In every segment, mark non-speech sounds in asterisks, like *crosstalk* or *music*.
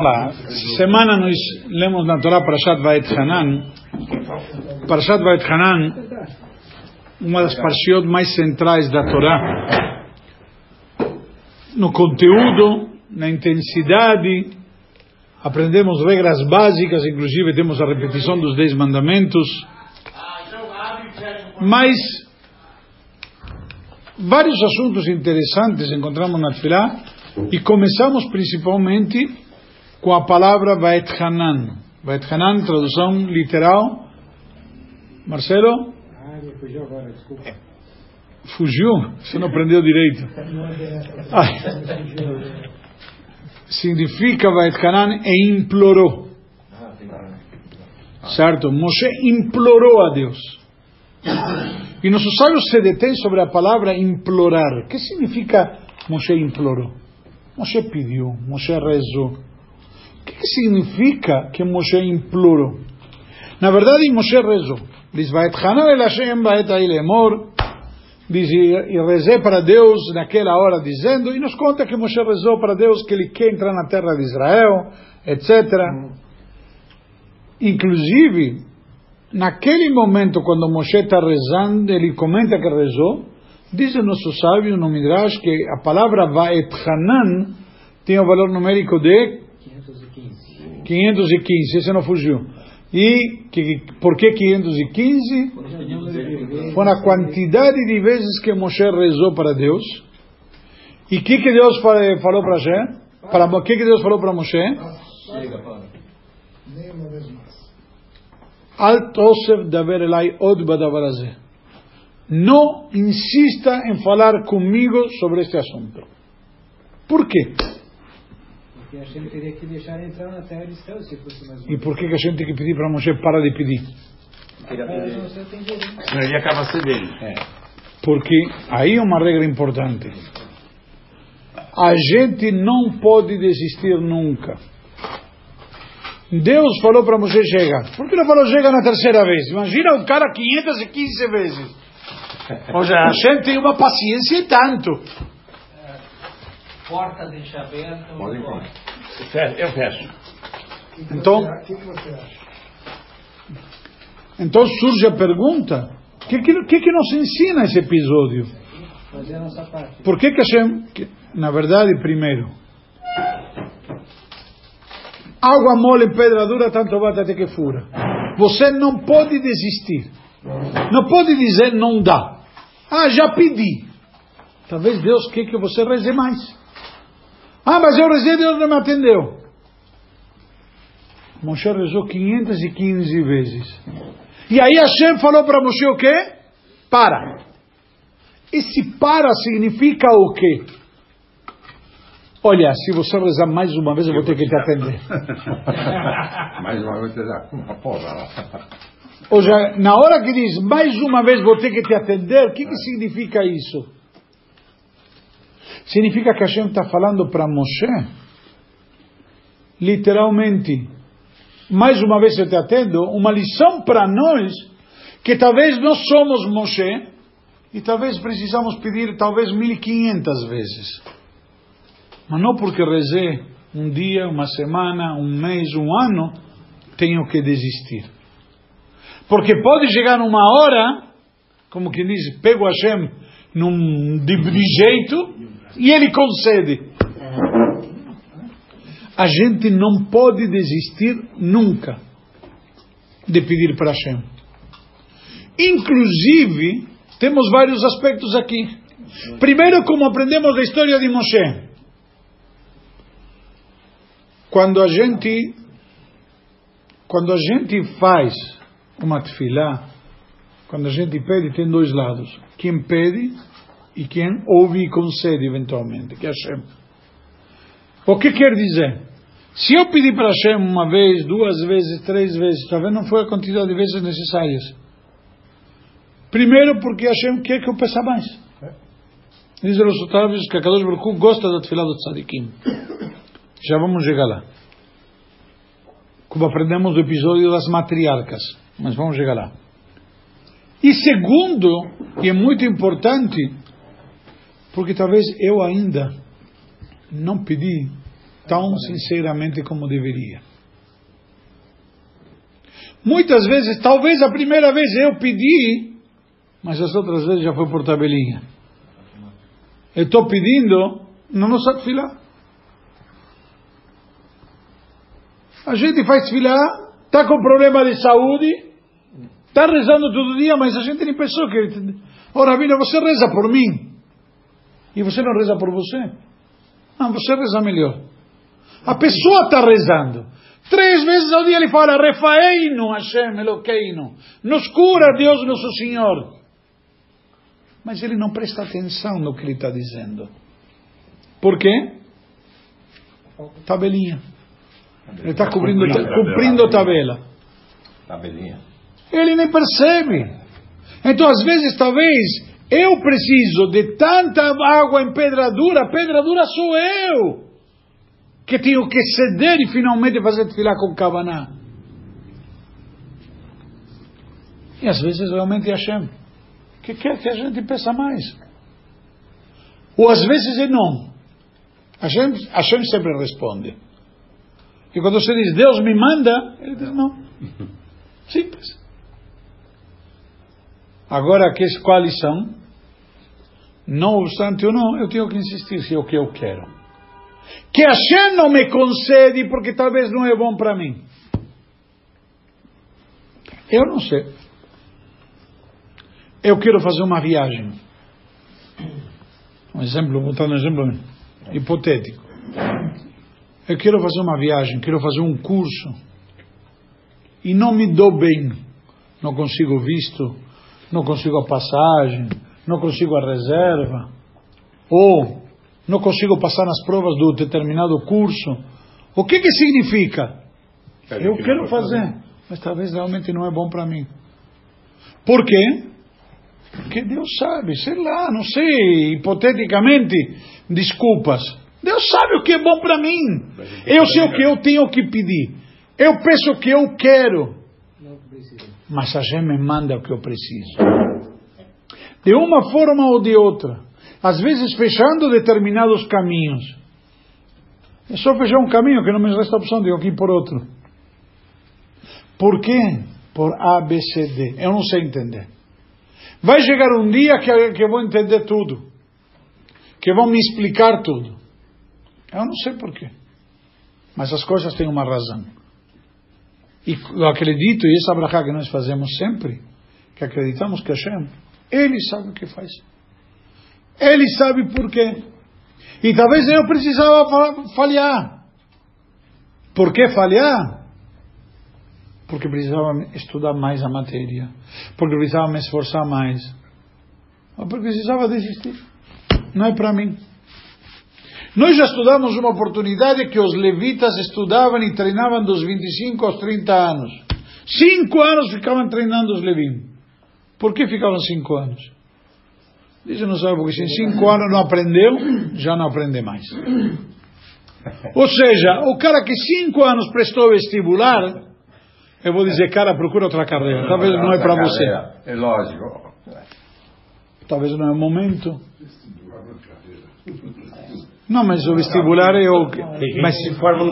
Olá, semana nós lemos na Torá Parashat Vaet Hanan. Parashat Vaet Hanan, uma das parshiot mais centrais da Torá. No conteúdo, na intensidade, aprendemos regras básicas, inclusive temos a repetição dos Dez Mandamentos. Mas vários assuntos interessantes encontramos na Torá e começamos principalmente com a palavra Vaet Hanan. Vaet Hanan, tradução literal. Marcelo? Ah, ele fugiu agora, desculpa. Fugiu? Você não aprendeu direito. Ah. Significa Vaet Hanan e implorou. Certo? Moshe implorou a Deus. E nossos sábios se detêm sobre a palavra implorar. O que significa Moshe implorou? Moshe pediu, Moshe rezou que significa que Moshe implorou? Na verdade, Moshe rezou. Diz, Vaetchanan el Hashem vaet ailemor. Diz, e rezei para Deus naquela hora, dizendo, e nos conta que Moshe rezou para Deus que ele quer entrar na terra de Israel, etc. Inclusive, naquele momento, quando Moshe está rezando, ele comenta que rezou, diz o nosso sábio no Midrash que a palavra Vaetchanan tem o valor numérico de 515, esse não fugiu. E que, por que 515? Foi a quantidade de vezes que Moshe rezou para Deus. E o que, que Deus falou para Moshe? Para o que, que Deus falou para Moshe? Não insista em falar comigo sobre este assunto. Por quê? Porque a gente teria que deixar entrar na terra de Israel se fosse mais E por que, a gente tem que pedir para Moshe para de pedir? Senão ele acaba cedendo. É. Porque aí é uma regra importante. A gente não pode desistir nunca. Deus falou para Moshe chega. Por que não falou chega na terceira vez? Imagina um cara 515 vezes. *laughs* Ou seja, a gente tem uma paciência e tanto. Porta deixa aberta. Pode ir. Eu fecho. Eu fecho. Então, O que, que você acha? então surge a pergunta: o que, que, que, que nos ensina esse episódio? Fazer a nossa parte. Por que que Hashem, que, na verdade, primeiro, água mole, pedra dura, tanto bate até que fura. Você não pode desistir. Não pode dizer não dá. Ah, já pedi. Talvez Deus quer que você reze mais. Ah, mas eu rezei e Deus não me atendeu. Moshe rezou 515 vezes. E aí Hashem falou para Moshe o quê? Para. Esse para significa o quê? Olha, se você rezar mais uma vez, eu vou ter que te atender. *laughs* Mais uma vez você dá uma porra lá. Ou seja, na hora que diz mais uma vez vou ter que te atender, o que, que significa isso? Significa que Hashem está falando para Moshe, literalmente, mais uma vez eu te atendo, uma lição para nós, que talvez nós somos Moshe, e talvez precisamos pedir talvez 1500 vezes. Mas não porque rezei um dia, uma semana, um mês, um ano, tenho que desistir. Porque pode chegar uma hora, como quem diz, pego Hashem num, de, de jeito, e ele concede. A gente não pode desistir nunca de pedir para Hashem. Inclusive, temos vários aspectos aqui. Primeiro, como aprendemos da história de Moshe. Quando a gente quando a gente faz uma tefilá, quando a gente pede, tem dois lados. Quem pede e quem ouve e concede eventualmente, que é Hashem. O que quer dizer? Se eu pedir para Hashem uma vez, duas vezes, três vezes, talvez não foi a quantidade de vezes necessárias. Primeiro porque Hashem quer que eu peça mais. Dizem os sábios que a Kadosh Baruch gosta da tefilá do tzadikim. Já vamos chegar lá. Como aprendemos do episódio das matriarcas. Mas vamos chegar lá. E segundo, e é muito importante, porque talvez eu ainda não pedi tão sinceramente como deveria. Muitas vezes, talvez a primeira vez eu pedi, mas as outras vezes já foi por tabelinha. Eu estou pedindo, não nos atfilar. A gente faz filar, está com problema de saúde, está rezando todo dia, mas a gente nem pensou que. Oh, Rabino, você reza por mim. E você não reza por você? Não, você reza melhor. A pessoa está rezando. Três vezes ao dia ele fala, Refaeino Hashem Eloqueino. Nos cura Deus nosso Senhor. Mas ele não presta atenção no que ele está dizendo. Por quê? Tabelinha. Ele está cumprindo, cumprindo tabela. Tabelinha. Ele nem percebe. Então, às vezes, talvez eu preciso de tanta água em pedra dura, pedra dura sou eu que tenho que ceder e finalmente fazer tefilá com Kavaná. E às vezes realmente é Hashem que quer que a gente peça mais. Ou às vezes é não. Hashem, Hashem sempre responde. E quando você diz Deus me manda, ele diz não. *laughs* Simples. Agora, que, lição? Não obstante ou não, eu tenho que insistir se é o que eu quero que Hashem não me concede porque talvez não é bom para mim. Eu não sei. Eu quero fazer uma viagem. Um exemplo, vou botar um exemplo hipotético. Eu quero fazer uma viagem, quero fazer um curso e não me dou bem. Não consigo visto, não consigo a passagem, não consigo a reserva. Ou não consigo passar nas provas do determinado curso. O que que significa? Eu quero fazer, mas talvez realmente não é bom para mim. Por quê? Porque Deus sabe, sei lá, não sei, hipoteticamente, desculpas. Deus sabe o que é bom para mim. Eu sei o que eu tenho que pedir. Eu peço o que eu quero. Mas a gente me manda o que eu preciso. De uma forma ou de outra às vezes fechando determinados caminhos. É só fechar um caminho que não me resta opção de ir por outro. Por quê? Por A, B, C, D. Eu não sei entender. Vai chegar um dia que, que eu vou entender tudo. Que vão me explicar tudo. Eu não sei porquê. Mas as coisas têm uma razão. E eu acredito, e essa brachá que nós fazemos sempre, que acreditamos que Hashem, Ele sabe o que faz. Ele sabe por quê. E talvez eu precisava falhar. Por que falhar? Porque precisava estudar mais a matéria. Porque precisava me esforçar mais. Ou porque precisava desistir. Não é para mim. Nós já estudamos uma oportunidade que os levitas estudavam e treinavam dos 25 aos 30 anos. Cinco anos ficavam treinando os levim. Por que ficavam cinco anos? Diz não sabe, porque se em cinco anos não aprendeu, já não aprende mais. Ou seja, o cara que cinco anos prestou vestibular, eu vou dizer, cara, procura outra carreira. Talvez não é para você. É lógico. Talvez não é o momento. Não, mas o vestibular é o. Mas,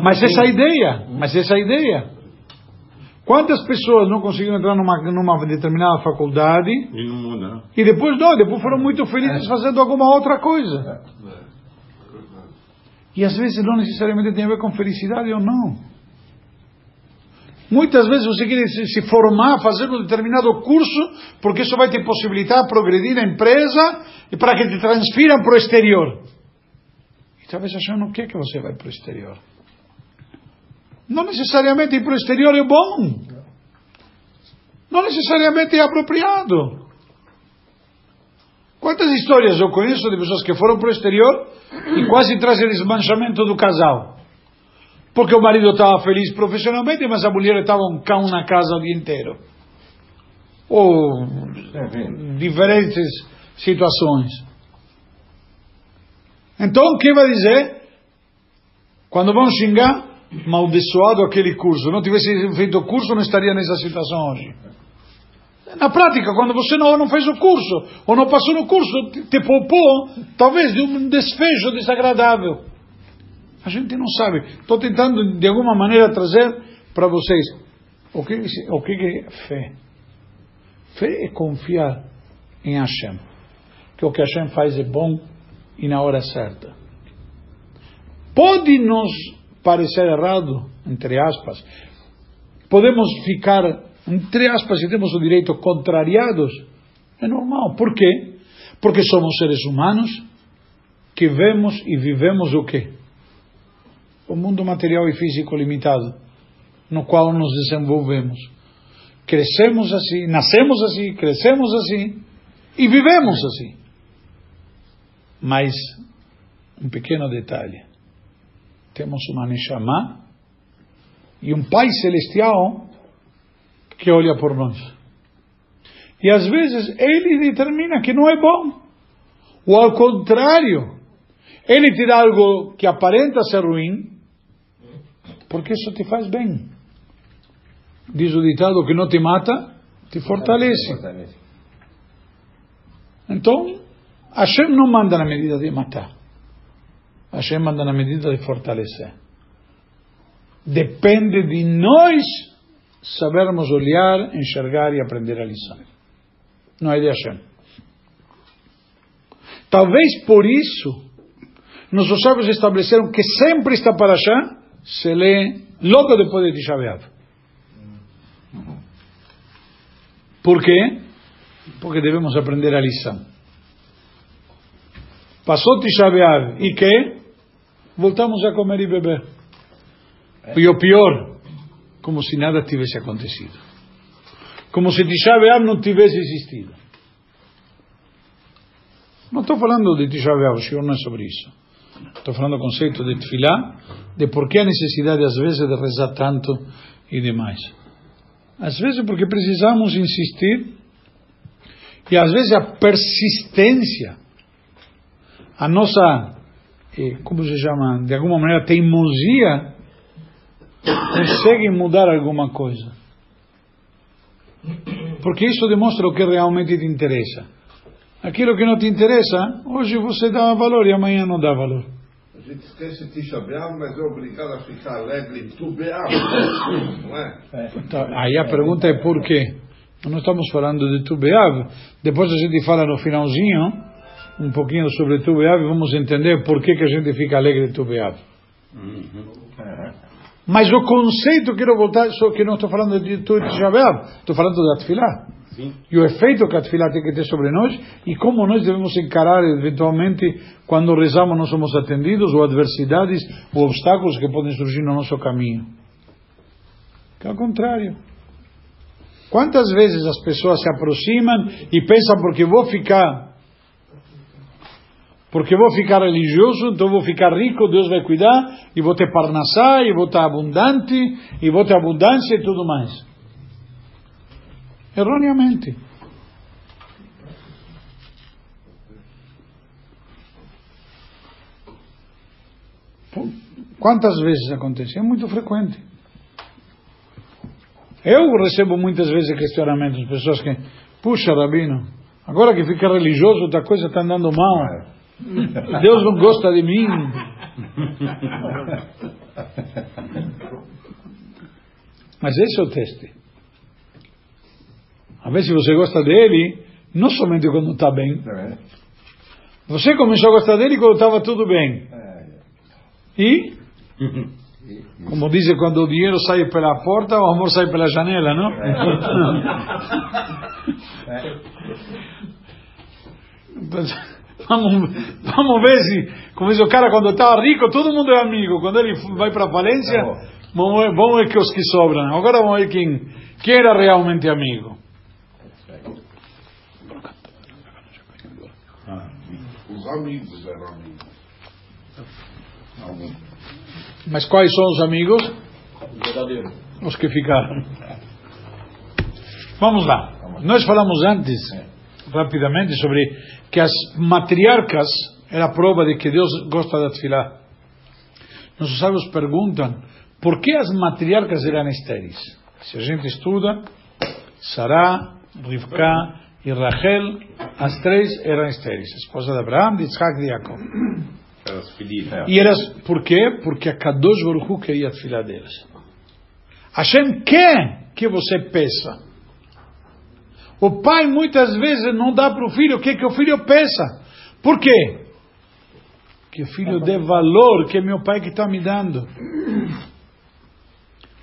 mas essa é a ideia. Mas essa é ideia. Quantas pessoas não conseguiram entrar numa, numa determinada faculdade e não muda? E depois não, depois foram muito felizes é. fazendo alguma outra coisa. E às vezes não necessariamente tem a ver com felicidade ou não. Muitas vezes você quer se, se formar, fazer um determinado curso, porque isso vai te possibilitar progredir na empresa e para que te transfiram para o exterior. E talvez achando o que que você vai para o exterior. Não necessariamente ir para o exterior é bom. Não necessariamente é apropriado. Quantas histórias eu conheço de pessoas que foram para o exterior e quase trazem desmanchamento do casal? Porque o marido estava feliz profissionalmente, mas a mulher estava um cão na casa o dia inteiro. Ou diferentes situações. Então, o que vai dizer? Quando vão xingar, maldiçoado aquele curso. Não tivesse feito o curso, não estaria nessa situação hoje. Na prática, quando você não, não fez o curso, ou não passou no curso, te, te poupou, talvez, de um desfecho desagradável. A gente não sabe. Estou tentando, de alguma maneira, trazer para vocês o que, o que é fé. Fé é confiar em Hashem. Que o que Hashem faz é bom e na hora certa. Pode nos parecer errado, entre aspas. Podemos ficar, entre aspas, se temos o direito, contrariados. É normal. Por quê? Porque somos seres humanos que vemos e vivemos o quê? O mundo material e físico limitado, no qual nos desenvolvemos. Crescemos assim, nascemos assim, crescemos assim e vivemos assim. Mas, um pequeno detalhe: temos uma Neshama e um Pai Celestial que olha por nós. E às vezes ele determina que não é bom. Ou ao contrário, ele te dá algo que aparenta ser ruim, porque isso te faz bem. Diz o ditado que não te mata, te fortalece. Então, Hashem não manda na medida de matar. Hashem manda na medida de fortalecer. Depende de nós sabermos olhar, enxergar e aprender a lição. Não é de Hashem. Talvez por isso, nossos sábios estabeleceram que sempre está para Hashem se lê logo depois de Tisha. Por quê? Porque devemos aprender a lição. Passou Tisha e que? Voltamos a comer e beber. E o pior, como se nada tivesse acontecido. Como se Tisha não tivesse existido. Não estou falando de Tisha o senhor não é sobre isso. Estou falando do conceito de Tfilá, de por que a necessidade às vezes de rezar tanto e demais. Às vezes porque precisamos insistir e às vezes a persistência, a nossa, eh, como se chama, de alguma maneira teimosia, consegue mudar alguma coisa. Porque isso demonstra o que realmente te interessa. Aquilo que não te interessa, hoje você dá valor e amanhã não dá valor. A gente esquece Tisha B'Av, mas é obrigado a ficar alegre em Tu B'Av, não é? Tá, aí a pergunta é por quê? Nós estamos falando de Tu B'Av, depois a gente fala no finalzinho um pouquinho sobre Tu B'Av e vamos entender por que, que a gente fica alegre em Tu B'Av. Mas o conceito, quero voltar, só que não estou falando de Tu B'Av, estou falando da Tfilah. E o efeito que a Tfilah tem que ter sobre nós e como nós devemos encarar eventualmente quando rezamos não somos atendidos ou adversidades ou obstáculos que podem surgir no nosso caminho. Que ao contrário. Quantas vezes as pessoas se aproximam e pensam porque vou ficar porque vou ficar religioso, então vou ficar rico, Deus vai cuidar, e vou ter parnassá, e vou estar abundante, e vou ter abundância e tudo mais. Erroneamente. Quantas vezes acontece? É muito frequente. Eu recebo muitas vezes questionamentos pessoas que, puxa, Rabino, agora que fica religioso, outra coisa está andando mal. Deus não gosta de mim. Mas esse é o teste. A ver se você gosta dele, não somente quando está bem. Você começou a gostar dele quando estava tudo bem. E? Como dizem, quando o dinheiro sai pela porta, o amor sai pela janela, não? Então, vamos, vamos ver se, como diz o cara, quando estava rico, todo mundo é amigo. Quando ele vai para a falência, vamos ver, vamos ver que os que sobram. Agora vamos ver quem, quem era realmente amigo. Os amigos eram amigos. Mas quais são os amigos? Os que ficaram. Vamos lá. Nós falamos antes, rapidamente, sobre que as matriarcas era a prova de que Deus gosta da tefilá. Nossos sábios perguntam por que as matriarcas eram estéreis. Se a gente estuda, Sará, Rivka e Rachel, as três eram estéreis, esposa de Abraão, de Isaac e de Jacob. Elas pediram. É. E elas, por quê? Porque a Kadosh Baruch Hu queria a filha delas. Hashem quer que você peça. O pai muitas vezes não dá para o filho, quer que o filho peça. Por quê? Que o filho dê valor que é meu pai que está me dando.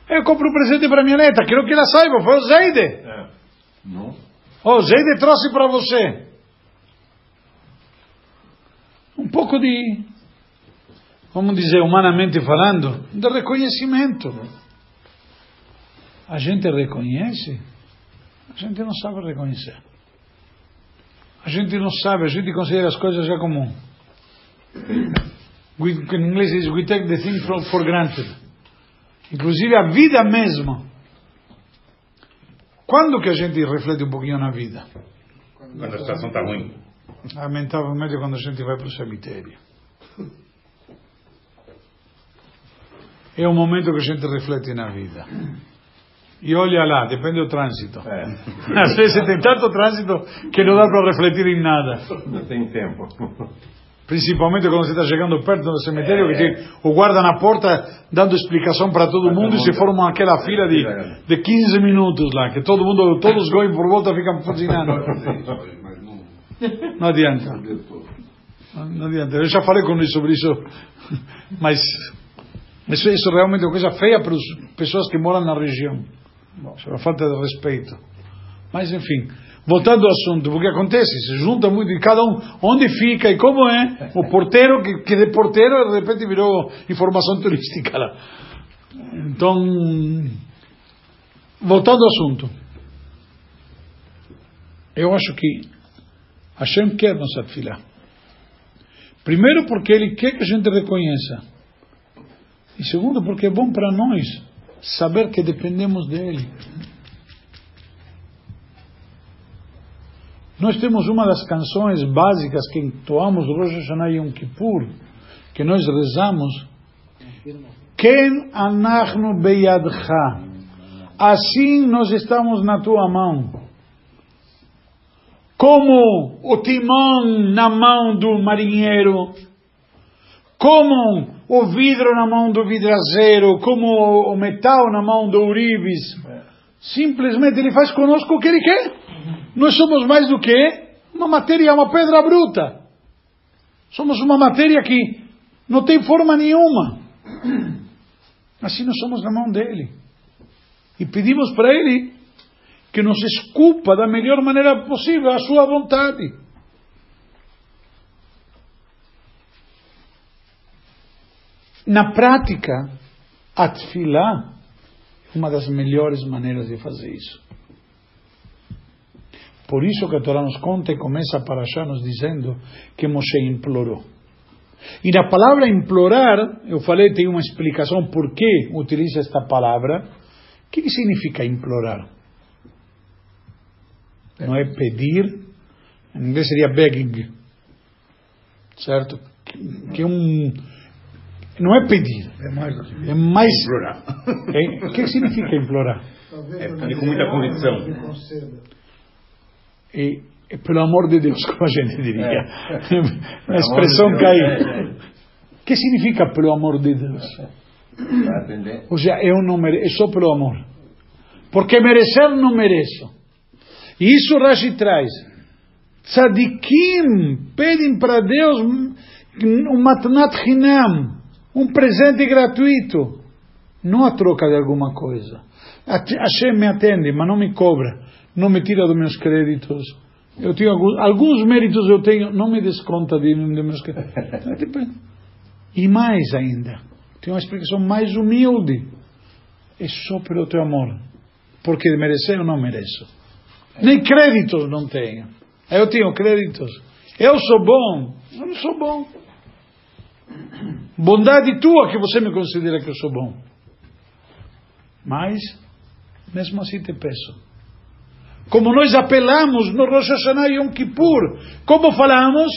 Eu compro um presente para minha neta, quero que ela saiba, foi o Zeide. É. Não? O Zeide trouxe para você. Um pouco de, vamos dizer, humanamente falando, de reconhecimento. A gente reconhece, a gente não sabe reconhecer. A gente não sabe, a gente considera as coisas já comum. We, em inglês diz, we take the thing for, for granted. Inclusive a vida mesma. Quando que a gente reflete um pouquinho na vida? Quando a situação está ruim. Lamentavelmente quando a gente vai para o cemitério. É o momento que a gente reflete na vida. E olha lá, depende do trânsito. É. Às *laughs* vezes tem tanto trânsito que não dá para refletir em nada. Não tem tempo. Principalmente quando você está chegando perto do cemitério, que tem o guarda na porta dando explicação para todo mundo e se forma aquela fila de, de 15 minutos lá, que todo mundo, todos os por volta ficam. Mas não. Adianta. não adianta. Eu já falei com ele sobre isso, mas isso, isso realmente é uma coisa feia para as pessoas que moram na região. Isso é uma falta de respeito. Mas enfim, voltando ao assunto, porque acontece, se junta muito e cada um onde fica e como é. O porteiro, que, que de porteiro de repente virou informação turística lá. Então, voltando ao assunto. Eu acho que Hashem quer nossa filha. Primeiro porque Ele quer que a gente reconheça. E segundo porque é bom para nós saber que dependemos dEle. Nós temos uma das canções básicas que entoamos Rosh Hashanah e Yom Kippur, que nós rezamos, Ken anachnu beyadcha. Assim nós estamos na tua mão. Como o timão na mão do marinheiro, como o vidro na mão do vidraceiro, como o metal na mão do Uribis. Simplesmente ele faz conosco o que ele quer. Nós somos mais do que uma matéria, uma pedra bruta. Somos uma matéria que não tem forma nenhuma. Assim nós somos na mão dele. E pedimos para ele que nos esculpa da melhor maneira possível a sua vontade. Na prática, a tefilá é uma das melhores maneiras de fazer isso. Por isso que a Torá nos conta e começa a Parashá nos dizendo que Moshe implorou. E na palavra implorar, eu falei, tem uma explicação por que utiliza esta palavra. O que significa implorar? Não é pedir, em inglês seria begging, certo? Que é um. Não é pedir, É mais que é mais. Implorar. É, o que significa implorar? É pedir com muita convicção. É, é pelo amor de Deus, *laughs* como a gente diria. É. A expressão de cai. Deus. É, O que significa pelo amor de Deus? Ou seja, eu não mereço, é só pelo amor. Porque merecer não mereço. E isso Rashi traz. Tzadikim pedem para Deus um matnat hinam, um presente gratuito, não a troca de alguma coisa. Hashem me atende, mas não me cobra, não me tira dos meus créditos. Eu tenho alguns, alguns méritos eu tenho, não me desconta de, de meus créditos. E mais ainda, tem uma explicação mais humilde. É só pelo teu amor. Porque merecer eu não mereço. Nem créditos não tenho. Eu tenho créditos. Eu sou bom. Eu não sou bom. Bondade tua que você me considera que eu sou bom. Mas, mesmo assim te peço. Como nós apelamos no Rosh Hashanah e Yom Kippur. Como falamos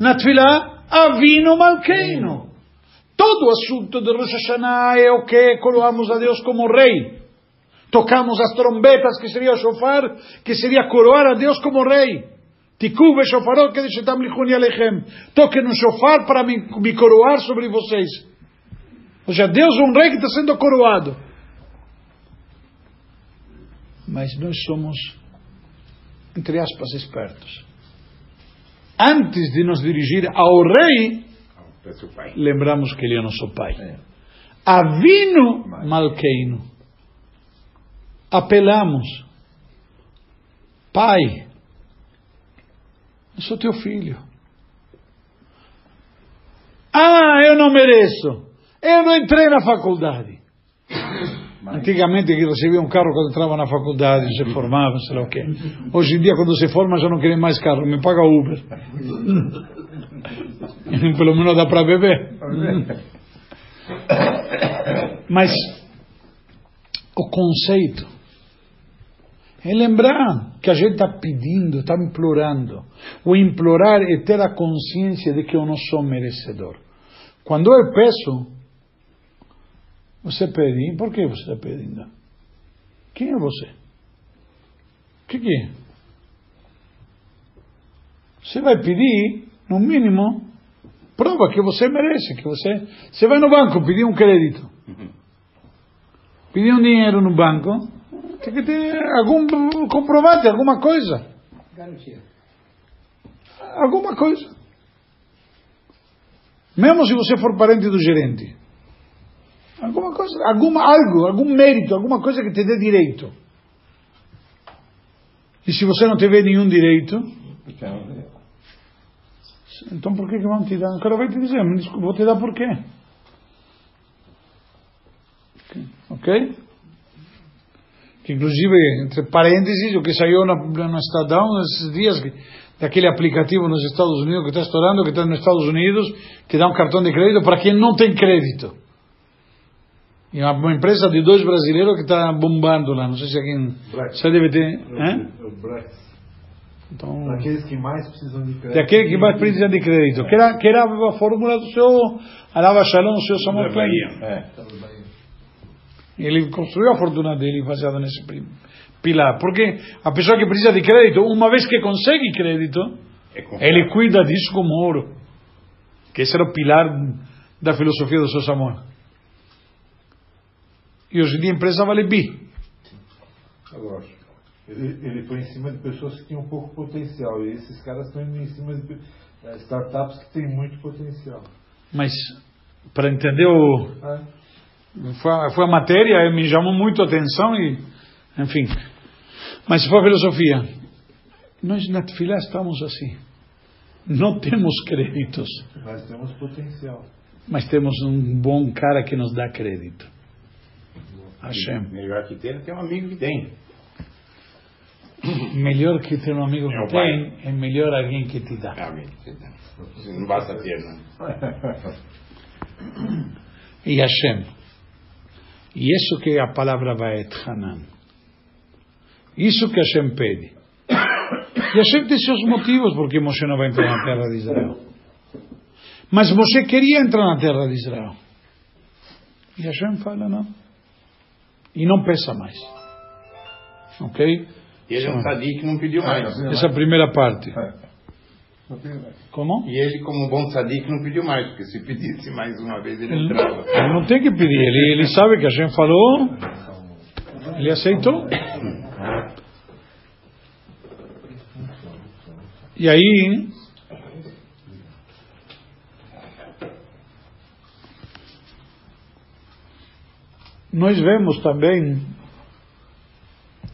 na Tfilah, Avino Malkeino. Todo o assunto de Rosh Hashanah é o que coroamos a Deus como rei. Tocamos as trombetas, que seria o shofar, que seria coroar a Deus como rei. Tiku veshofarot kedeshetam lichuni alechem. Toque no shofar para me, me coroar sobre vocês. Ou seja, Deus é um rei que está sendo coroado. Mas nós somos, entre aspas, espertos. Antes de nos dirigir ao rei, lembramos que ele é nosso pai. É. Avino Malkeino. Apelamos. Pai, eu sou teu filho. Ah, eu não mereço. Eu não entrei na faculdade. Antigamente que recebia um carro quando entrava na faculdade, se formava, sei lá o quê. Hoje em dia, quando se forma, já não querem mais carro, me paga Uber. *laughs* Pelo menos dá para beber. *laughs* Mas o conceito é lembrar que a gente está pedindo, está implorando. O implorar é ter a consciência de que eu não sou merecedor. Quando eu peço, você pede, por que você está pedindo? Quem é você? O que, que é? Você vai pedir, no mínimo, prova que você merece, que você. Você vai no banco pedir um crédito. Pedir um dinheiro no banco, tem que ter algum comprovante, alguma coisa. Garantia. Alguma coisa. Mesmo se você for parente do gerente. Alguma coisa, alguma, algo, algum mérito, alguma coisa que te dê direito. E se você não tiver nenhum direito, Então, por que, que vão te dar? O cara vai te dizer, "Me desculpa, vou te dar por quê? Ok? Que inclusive, entre parênteses, o que saiu na, no Estadão nesses dias, que, daquele aplicativo nos Estados Unidos que está estourando, que está nos Estados Unidos, que dá um cartão de crédito para quem não tem crédito. E uma, uma empresa de dois brasileiros que está bombando lá, não sei se aqui Black. você deve ter. O Brex. Então, Daqueles que mais precisam de crédito. daquele que mais precisa de crédito, que era, que era a fórmula do seu Alava Shalom, do seu Samuel. Bahia. é. Ele construiu a fortuna dele baseado nesse pilar. Porque a pessoa que precisa de crédito, uma vez que consegue crédito, É ele cuida disso como ouro. Que esse era o pilar da filosofia do seu Samuel. E hoje em dia a empresa vale bi. Lógico. Ele, ele foi em cima de pessoas que tinham pouco potencial. E esses caras estão indo em cima de eh, startups que têm muito potencial. Mas, para entender o, É. foi, a- foi a matéria, me chamou muito a atenção e, enfim. Mas foi a filosofia. Nós na Tfilá estamos assim. Não temos créditos, Nós temos potencial. mas temos um bom cara que nos dá crédito. Hashem. Melhor que ter, tem um amigo que tem. *clears throat* Melhor que ter um amigo É que pai. tem, é melhor alguém que te dá. Amigo, que tem. Não basta ter, né? E Hashem. E isso que é a palavra Vaet Hanan. Isso que Hashem pede. *coughs* E Hashem tem seus motivos porque Moshe não vai entrar na terra de Israel. Mas Moshe queria entrar na terra de Israel. E Hashem fala não. E não peça mais. Ok? E ele é um que não pediu mais. Essa é a primeira parte. Como? E ele, como bom sadique, não pediu mais, porque se pedisse mais uma vez, ele entrava. Ele não tem que pedir. Ele, ele sabe que Hashem falou. Ele aceitou. E aí. Nós vemos também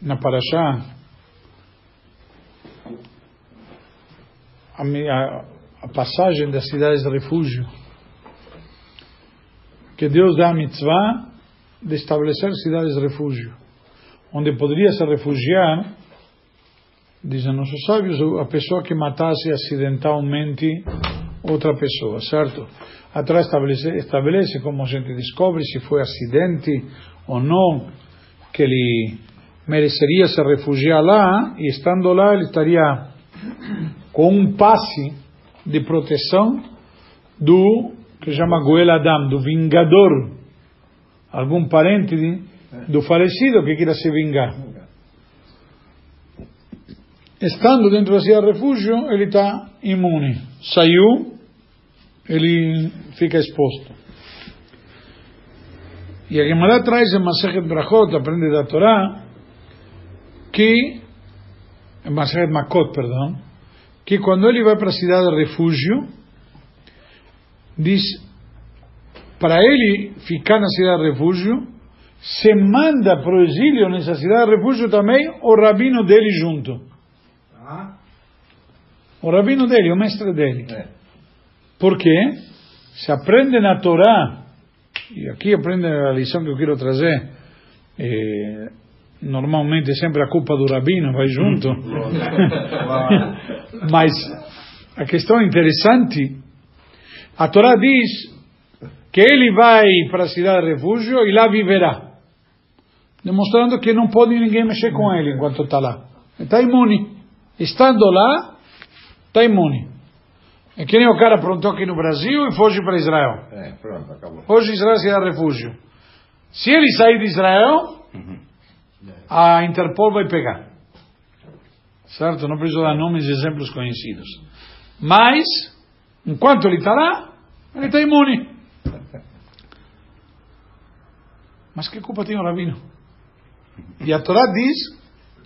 na Paraxá a, mi- a- a passagem das cidades de refúgio que Deus dá a mitzvah de estabelecer cidades de refúgio, onde poderia se refugiar, dizem nossos sábios, a pessoa que matasse acidentalmente outra pessoa, certo? Atrás estabelece, estabelece como a gente descobre se foi acidente ou não, que ele mereceria se refugiar lá, e estando lá ele estaria com um passe de proteção do que chama Goel Adam, do vingador, algum parente de- do falecido que queira se vingar. estando dentro da cidade de refúgio, ele está imune. Saiu, ele fica exposto. E a Gemara traz em Masechet Brachot, aprende da Torá, que, Masechet Makot, perdão, que quando ele vai para a cidade de refúgio, diz, para ele ficar na cidade de refúgio, se manda para o exílio nessa cidade de refúgio também o rabino dele junto. O rabino dele, o mestre dele. É. Por quê? Se aprende na Torá, e aqui aprende a lição que eu quero trazer, eh, normalmente é sempre a culpa do rabino vai junto, mas a questão interessante, a Torá diz que ele vai para a cidade de refúgio e lá viverá, demonstrando que não pode ninguém mexer com ele enquanto está lá. Está imune. Estando lá, está imune. É que nem o cara aprontou aqui no Brasil e foge para Israel. É, pronto, acabou. Hoje Israel se dá refúgio. Se ele sair de Israel, a Interpol vai pegar. Certo? Não preciso dar nomes e exemplos conhecidos. Mas, enquanto ele está lá, ele está imune. Mas que culpa tem o rabino? E a Torá diz,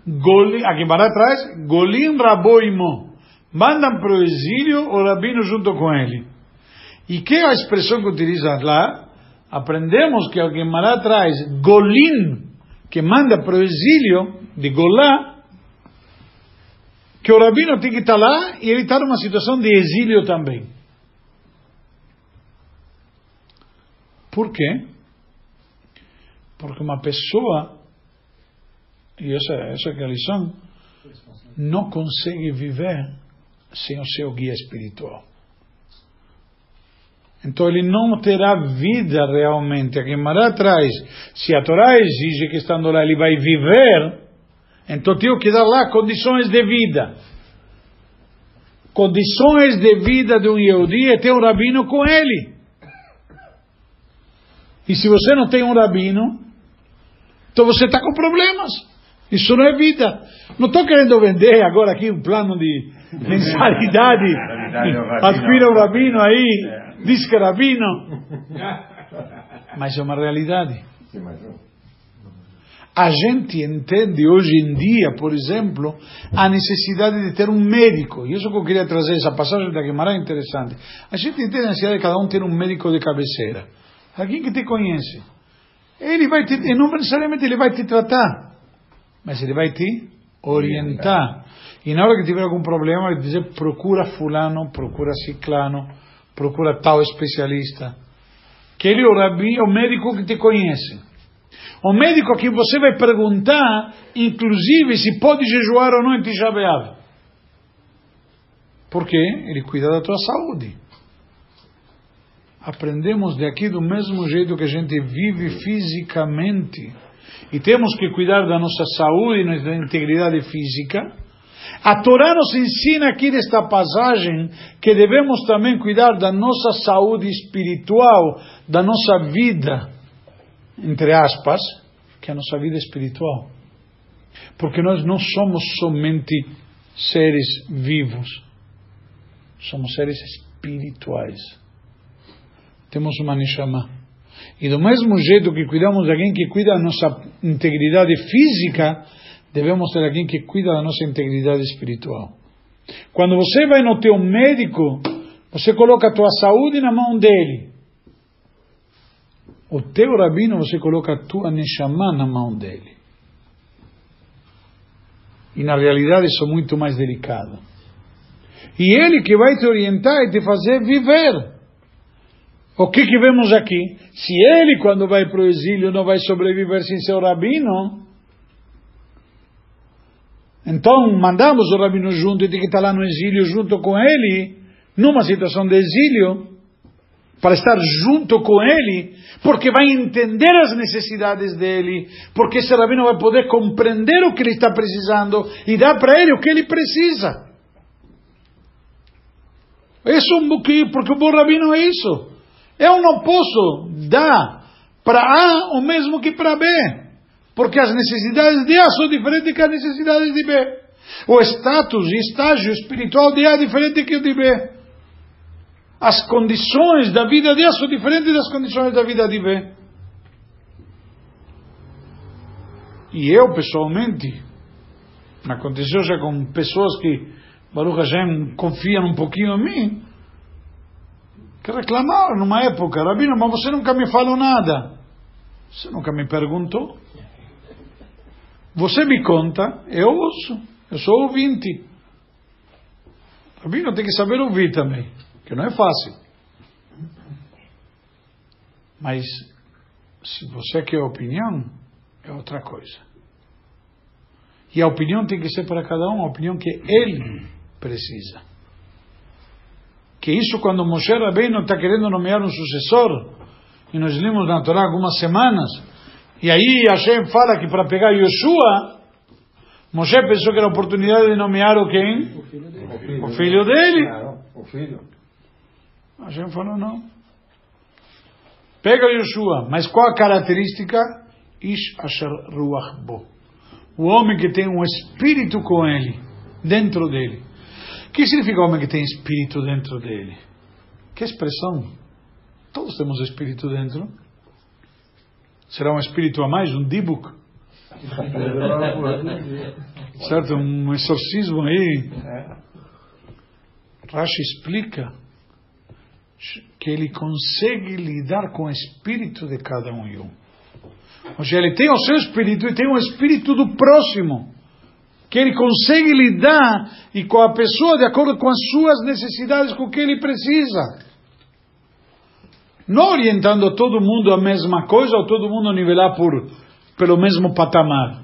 Goli, a Gemara traz, Golim Raboimo. Mandam para o exílio o rabino junto com ele. E que é a expressão que utiliza lá? Aprendemos que a Gemara traz Golim, que manda para o exílio de Golá, que o rabino tem que estar lá e ele está numa situação de exílio também. Por quê? Porque uma pessoa, e essa, essa é a lição, não consegue viver sem o seu guia espiritual. Então ele não terá vida realmente. A Gemara traz, se a Torá exige que estando lá ele vai viver, então tem que dar lá condições de vida. Condições de vida de um Yehudi é ter um rabino com ele. E se você não tem um rabino, então você está com problemas. Isso não é vida. Não estou querendo vender agora aqui um plano de *laughs* mensalidade. Aspira o rabino aí, diz que é rabino. *laughs* Mas é uma realidade. Sim, mas não. A gente entende hoje em dia, por exemplo, a necessidade de ter um médico. E isso que eu queria trazer, essa passagem da Guimarães é interessante. A gente entende a necessidade de cada um ter um médico de cabeceira. Alguém que te conhece. Ele vai te, e não necessariamente ele vai te tratar, mas ele vai te orientar. E na hora que tiver algum problema, ele dizer, procura fulano, procura ciclano, procura tal especialista. Que ele é o, rabi, o médico que te conhece. O médico a quem você vai perguntar, inclusive, se pode jejuar ou não em Tisha. Por quê? Ele cuida da tua saúde. Aprendemos daqui do mesmo jeito que a gente vive fisicamente. E temos que cuidar da nossa saúde e nossa integridade física. A Torá nos ensina aqui nesta passagem que devemos também cuidar da nossa saúde espiritual, da nossa vida entre aspas, que é a nossa vida espiritual. Porque nós não somos somente seres vivos, somos seres espirituais. Temos uma neshama. E do mesmo jeito que cuidamos de alguém que cuida da nossa integridade física, devemos ter alguém que cuida da nossa integridade espiritual. Quando você vai no teu médico, você coloca a tua saúde na mão dele. O teu rabino, você coloca a tua neshama na mão dele. E na realidade isso é muito mais delicado. E ele que vai te orientar e te fazer viver. O que que vemos aqui? Se ele, quando vai para o exílio, não vai sobreviver sem seu rabino, então mandamos o rabino junto e tem que estar lá no exílio junto com ele, numa situação de exílio, para estar junto com ele, porque vai entender as necessidades dele, porque esse rabino vai poder compreender o que ele está precisando e dar para ele o que ele precisa. Isso é um que, porque o bom rabino é isso. Eu não posso dar para A o mesmo que para B, porque as necessidades de A são diferentes que as necessidades de B. O status e estágio espiritual de A é diferente que o de B. As condições da vida de A são diferentes das condições da vida de B. E eu, pessoalmente, aconteceu já com pessoas que, Baruch Hashem, confiam um pouquinho em mim, que reclamaram numa época, Rabino, mas você nunca me falou nada. Você nunca me perguntou. Você me conta, eu ouço. Eu sou ouvinte. Rabino tem que saber ouvir também, que não é fácil. Mas, se você quer opinião, é outra coisa. E a opinião tem que ser para cada um a opinião que ele precisa. Que isso quando Moshe Rabbeinu está querendo nomear um sucessor, e nós lemos na Torá algumas semanas, e aí Hashem fala que para pegar Yoshua, Moshe pensou que era a oportunidade de nomear o quem? O filho dele. O filho dele. Claro, o filho. Hashem falou não. Pega Yoshua, mas qual a característica? Ish asher ruach bo. O homem que tem um espírito com ele, dentro dele. O que significa homem que tem espírito dentro dele? Que expressão? Todos temos espírito dentro. Será um espírito a mais, um dibuk? certo? Um exorcismo aí. Rashi explica que ele consegue lidar com o espírito de cada um e um. Ou seja, ele tem o seu espírito e tem o espírito do próximo. Que ele consegue lidar e com a pessoa de acordo com as suas necessidades, com o que ele precisa. Não orientando todo mundo a mesma coisa ou todo mundo nivelar por, pelo mesmo patamar.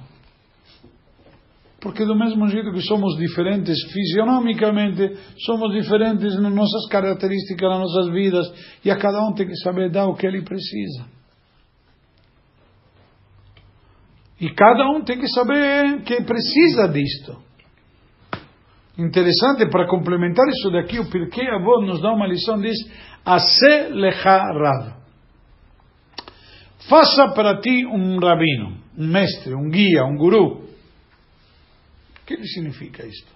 Porque do mesmo jeito que somos diferentes fisionomicamente, somos diferentes nas nossas características, nas nossas vidas, e a cada um tem que saber dar o que ele precisa. E cada um tem que saber que precisa disto. Interessante, para complementar isso daqui, o Pirkei Avot nos dá uma lição, diz, Ase lecha. Faça para ti um rabino, um mestre, um guia, um guru. O que significa isto?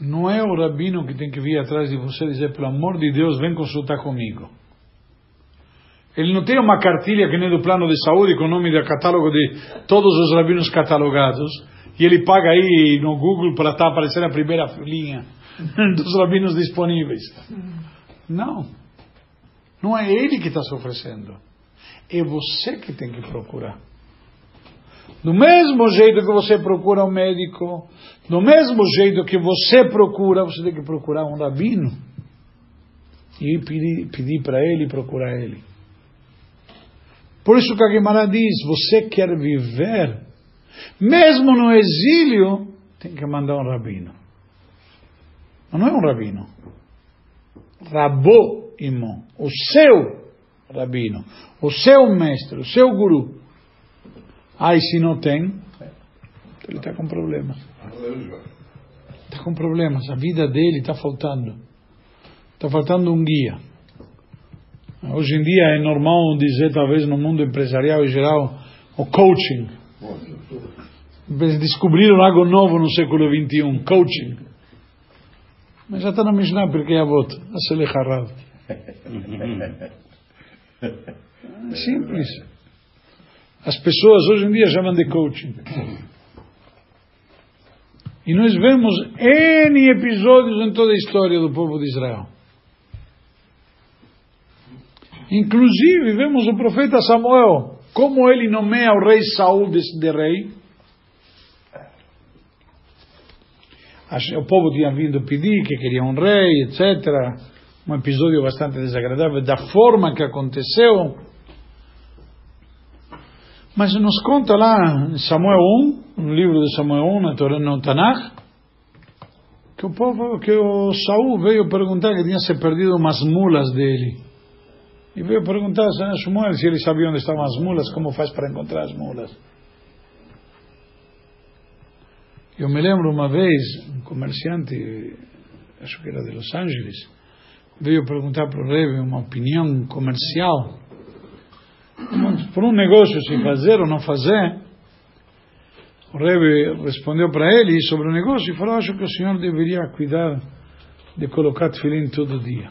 Não é o rabino que tem que vir atrás de você e dizer, pelo amor de Deus, vem consultar comigo. Ele não tem uma cartilha que nem do plano de saúde com o nome do catálogo de todos os rabinos catalogados e ele paga aí no Google para estar aparecendo a primeira linha *laughs* dos rabinos disponíveis. Não. Não é ele que está se oferecendo. É você que tem que procurar. Do mesmo jeito que você procura um médico, do mesmo jeito que você procura, você tem que procurar um rabino e pedir, pedir para ele procurar ele. Por isso que a Guimarães diz: você quer viver, mesmo no exílio, tem que mandar um rabino. Mas não é um rabino. Rabo imon, o seu rabino, o seu mestre, o seu guru. Aí se não tem, ele está com problemas. Está com problemas. A vida dele está faltando. Está faltando um guia. Hoje em dia é normal dizer, talvez no mundo empresarial em geral, o coaching. Descobriram algo novo no século XXI, coaching. Mas já está na Mishnah, porque é a voto. Asele Harav. É simples. As pessoas hoje em dia chamam de coaching. E nós vemos N episódios em toda a história do povo de Israel. Inclusive, vemos o profeta Samuel, como ele nomeia o rei Saul de, de rei. O povo tinha vindo pedir que queria um rei, etc. Um episódio bastante desagradável da forma que aconteceu. Mas nos conta lá em Samuel 1, no livro de Samuel 1, na Torá, no Tanakh, que o povo, que o Saul veio perguntar que tinha se perdido umas mulas dele. E veio perguntar a Samuel se ele sabia onde estavam as mulas, como faz para encontrar as mulas. Eu me lembro uma vez, um comerciante, acho que era de Los Angeles, veio perguntar para o Rebbe uma opinião comercial, por um negócio se fazer ou não fazer. o Rebbe respondeu para ele sobre o negócio e falou: Acho que o senhor deveria cuidar de colocar tefilim todo dia.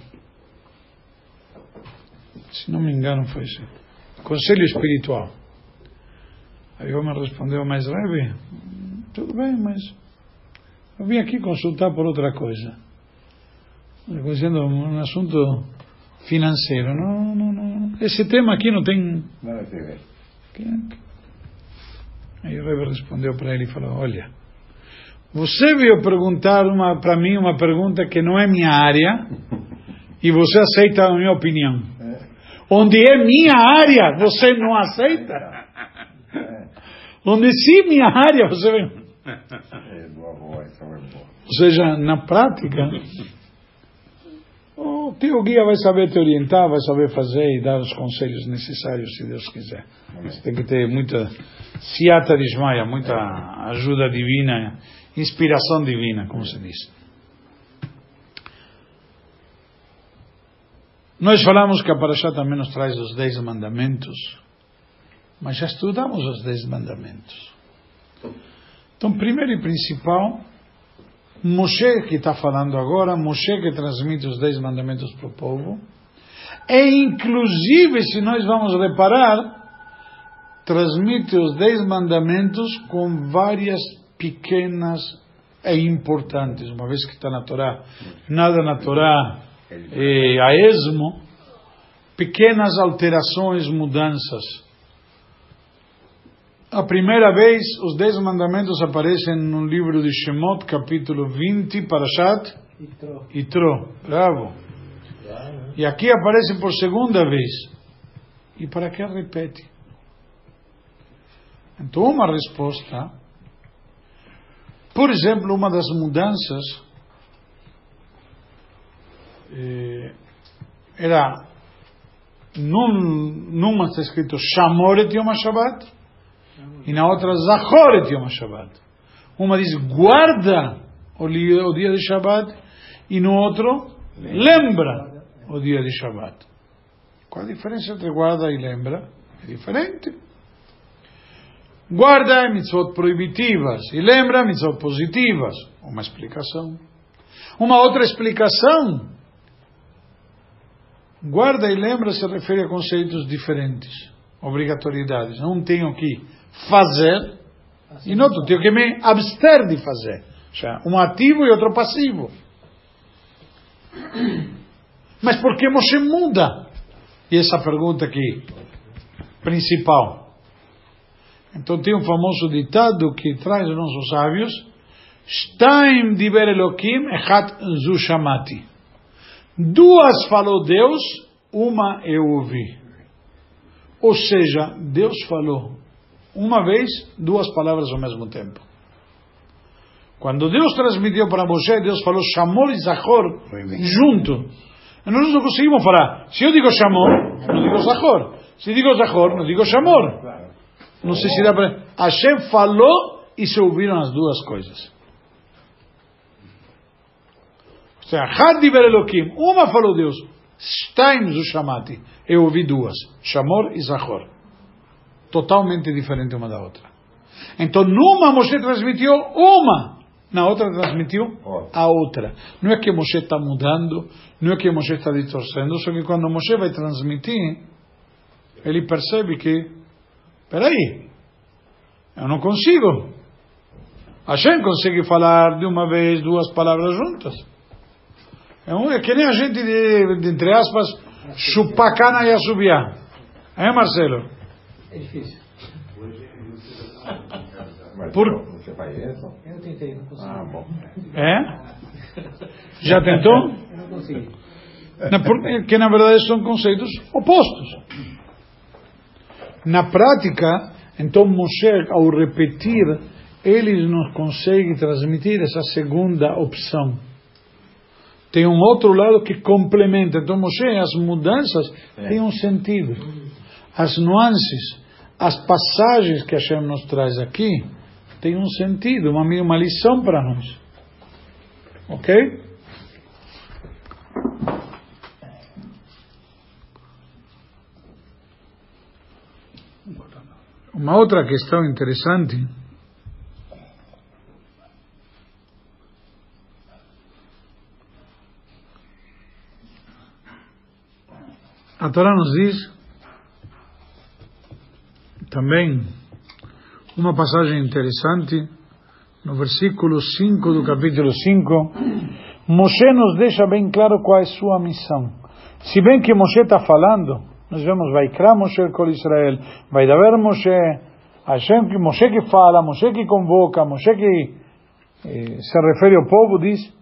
Se não me engano, foi assim. Conselho espiritual. Aí o homem respondeu: Mas Rebbe, tudo bem, mas eu vim aqui consultar por outra coisa. Dizendo um assunto financeiro. Não, não, não. Esse tema aqui não tem. Nada a ver. Aí o Rebbe respondeu para ele e falou: Olha, você veio perguntar para mim uma pergunta que não é minha área *laughs* e você aceita a minha opinião. Onde é minha área, você não aceita. *laughs* Onde sim minha área, você vem. É, é. Ou seja, na prática, o teu guia vai saber te orientar, vai saber fazer e dar os conselhos necessários, se Deus quiser. Mas tem que ter muita siata de muita ajuda divina, inspiração divina, como se diz. Nós falamos que a Parashá também nos traz os dez mandamentos, mas já estudamos os dez mandamentos. Então, primeiro e principal, Moshe que está falando agora, Moshe que transmite os dez mandamentos para o povo, e inclusive, se nós vamos reparar, transmite os dez mandamentos com várias pequenas e importantes, uma vez que está na Torá, nada na Torá é a esmo, pequenas alterações, mudanças. A primeira vez, os dez mandamentos aparecem no livro de Shemot, capítulo 20, Parashat Yitro. Yitro. Bravo. E aqui aparece por segunda vez. E para que repete? Então, uma resposta. Por exemplo, uma das mudanças eh, era num, numa está escrito Shamoret Yom HaShabbat e na outra Zachoret Yom HaShabbat. Uma diz guarda o dia, o dia de Shabbat e no outro lembra o dia de Shabbat. Qual a diferença entre guarda e lembra? É diferente. Guarda é mitzvot proibitivas e lembra mitzvot positivas. Uma explicação. Uma outra explicação. Guarda e lembra se refere a conceitos diferentes, obrigatoriedades. Um tenho que fazer e outro tenho que me abster de fazer. Um ativo e outro passivo. Mas por que Moshe muda? E essa pergunta aqui, principal. Então tem um famoso ditado que traz os nossos sábios: Shtaim diber Elokim echat zu shamati. Duas falou Deus, uma eu ouvi. Ou seja, Deus falou uma vez, duas palavras ao mesmo tempo. Quando Deus transmitiu para Moshe, Deus falou Shamor e Zachor junto. Nós não conseguimos falar. Se eu digo Shamor, não digo Zachor. Se digo Zachor, não digo Shamor. Não sei se dá para. Hashem falou e se ouviram as duas coisas. Ou seja, Had diber Elohim. Uma falou Deus. Shtaim zu shamati. Eu ouvi duas. Shamor e Zachor. Totalmente diferente uma da outra. Então, numa Moshe transmitiu uma. Na outra transmitiu a outra. Não é que Moshe está mudando, não é que Moshe está distorcendo, só que quando Moshe vai transmitir, ele percebe que, peraí, eu não consigo. Hashem consegue falar de uma vez duas palavras juntas. É, um, é que nem a gente, de, de, entre aspas, chupar cana e assobiar. É, Marcelo? É difícil. Por- Você faz isso? Eu tentei, não consegui. Ah, bom. É? Já tentou? Eu não consegui. Na- Porque na verdade são conceitos opostos. Na prática, então Moshe, ao repetir, ele nos consegue transmitir essa segunda opção. Tem um outro lado que complementa. Então Moshe, as mudanças têm um sentido. As nuances, as passagens que Hashem nos traz aqui, têm um sentido, uma, uma lição para nós. Ok? Uma outra questão interessante A Torá nos diz também uma passagem interessante no versículo 5 do capítulo 5. Moshe nos deixa bem claro qual é sua missão. Se bem que Moshe está falando, nós vemos, vai criar Moshe com Israel, vai haver Moshe, Hashem, que Moshe que fala, Moshe que convoca, Moshe que eh, se refere ao povo, diz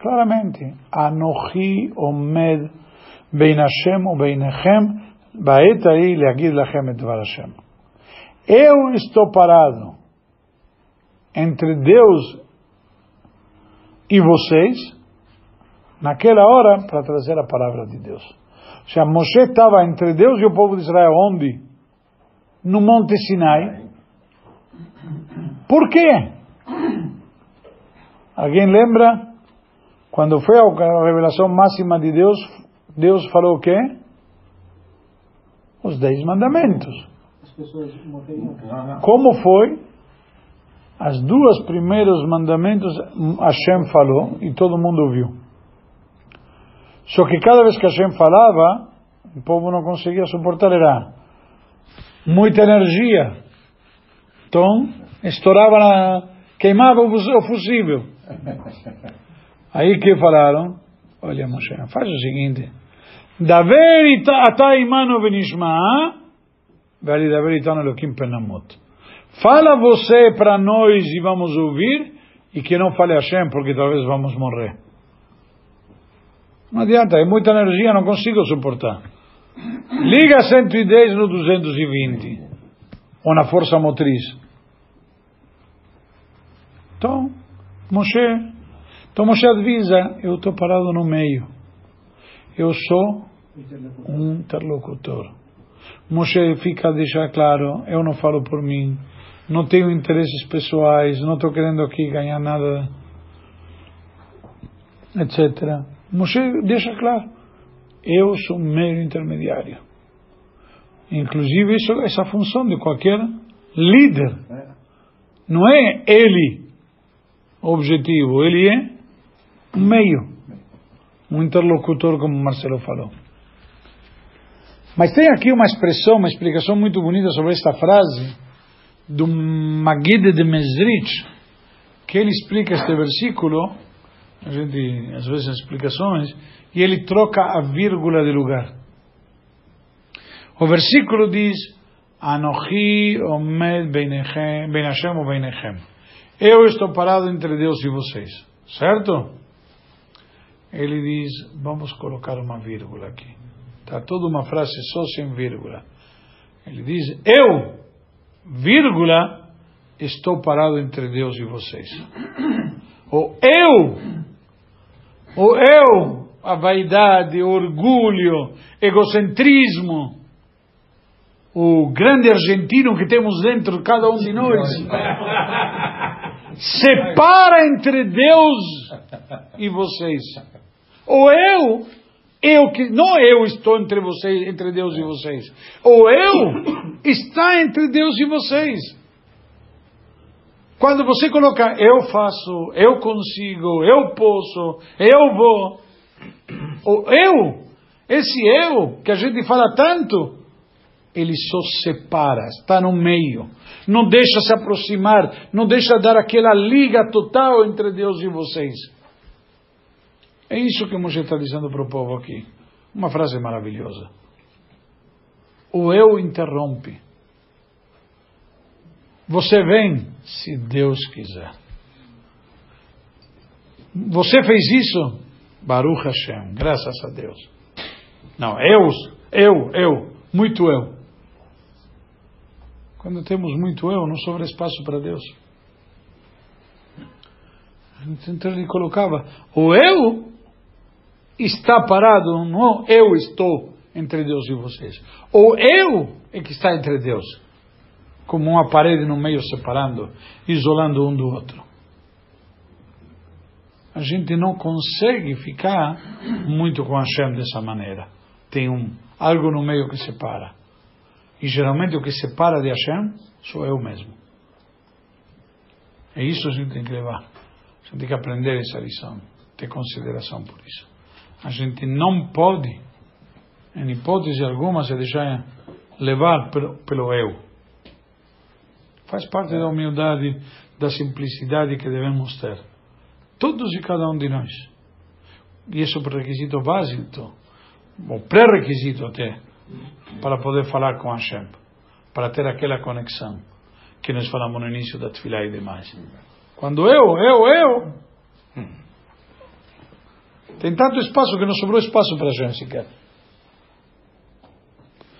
claramente, Anochi Omed Bein Hashem Baet aí leagid lachem et dvar Hashem. Eu estou parado entre Deus e vocês, naquela hora, para trazer a palavra de Deus. Ou seja, Moshe estava entre Deus e o povo de Israel, onde? No Monte Sinai. Por quê? Alguém lembra? Quando foi a revelação máxima de Deus, Deus falou o quê? Os dez mandamentos. Como foi? As duas primeiros mandamentos Hashem falou e todo mundo ouviu. Só que cada vez que Hashem falava, o povo não conseguia suportar, era muita energia. Então, estourava, na, queimava o fusível. Aí que falaram, olha Moshe, faz o seguinte, Daver ita- ata imanu benishma, vale daver itano elokim penamot. Fala você para nós e vamos ouvir, e que não fale Hashem, porque talvez vamos morrer. Não adianta, é muita energia, não consigo suportar. Liga 110 no 220, ou na força motriz. Então, Moshe, então Moshe avisa, eu estou parado no meio. Eu sou um interlocutor. Moshe fica a deixar claro, eu não falo por mim, não tenho interesses pessoais, não estou querendo aqui ganhar nada, etc. Moshe deixa claro, eu sou um mero intermediário. Inclusive, isso, essa função de qualquer líder. Não é ele o objetivo, ele é um meio, um interlocutor, como Marcelo falou. Mas tem aqui uma expressão, uma explicação muito bonita sobre esta frase do Magide de Mesrich, que ele explica este versículo, a gente às vezes explicações, e ele troca a vírgula de lugar. O versículo diz: Anochi omed beinechem- bein Hashem ou beinechem. Eu estou parado entre Deus e vocês, certo? Ele diz: vamos colocar uma vírgula aqui. Está toda uma frase só sem vírgula. Ele diz: Eu, vírgula, estou parado entre Deus e vocês. O eu, o eu, a vaidade, o orgulho, egocentrismo, o grande argentino que temos dentro de cada um de nós, *laughs* separa entre Deus e vocês. O eu eu que não eu estou entre vocês, entre Deus e vocês. O eu está entre Deus e vocês. Quando você coloca eu faço, eu consigo, eu posso, eu vou, o eu, esse eu que a gente fala tanto, ele só separa, está no meio, não deixa se aproximar, não deixa dar aquela liga total entre Deus e vocês. É isso que Moshe está dizendo para o povo aqui. Uma frase maravilhosa. O eu interrompe. Você vem se Deus quiser. Você fez isso? Baruch Hashem, graças a Deus. Não, eu, eu, eu, muito eu. Quando temos muito eu, não sobra espaço para Deus. Então ele colocava o eu está parado, não eu estou entre Deus e vocês. O eu é que está entre Deus, como uma parede no meio separando, isolando um do outro. A gente não consegue ficar muito com Hashem dessa maneira. Tem um algo no meio que separa. E geralmente o que separa de Hashem sou eu mesmo. É isso que a gente tem que levar. A gente tem que aprender essa lição, ter consideração por isso. A gente não pode em hipótese alguma, se deixar levar pelo, pelo eu. Faz parte da humildade, da simplicidade que devemos ter. Todos e cada um de nós. E isso é o requisito básico, o pré-requisito até, para poder falar com Hashem, para ter aquela conexão que nós falamos no início da Tfilah e demais. Quando eu, eu, eu, tem tanto espaço que não sobrou espaço para a gente sequer.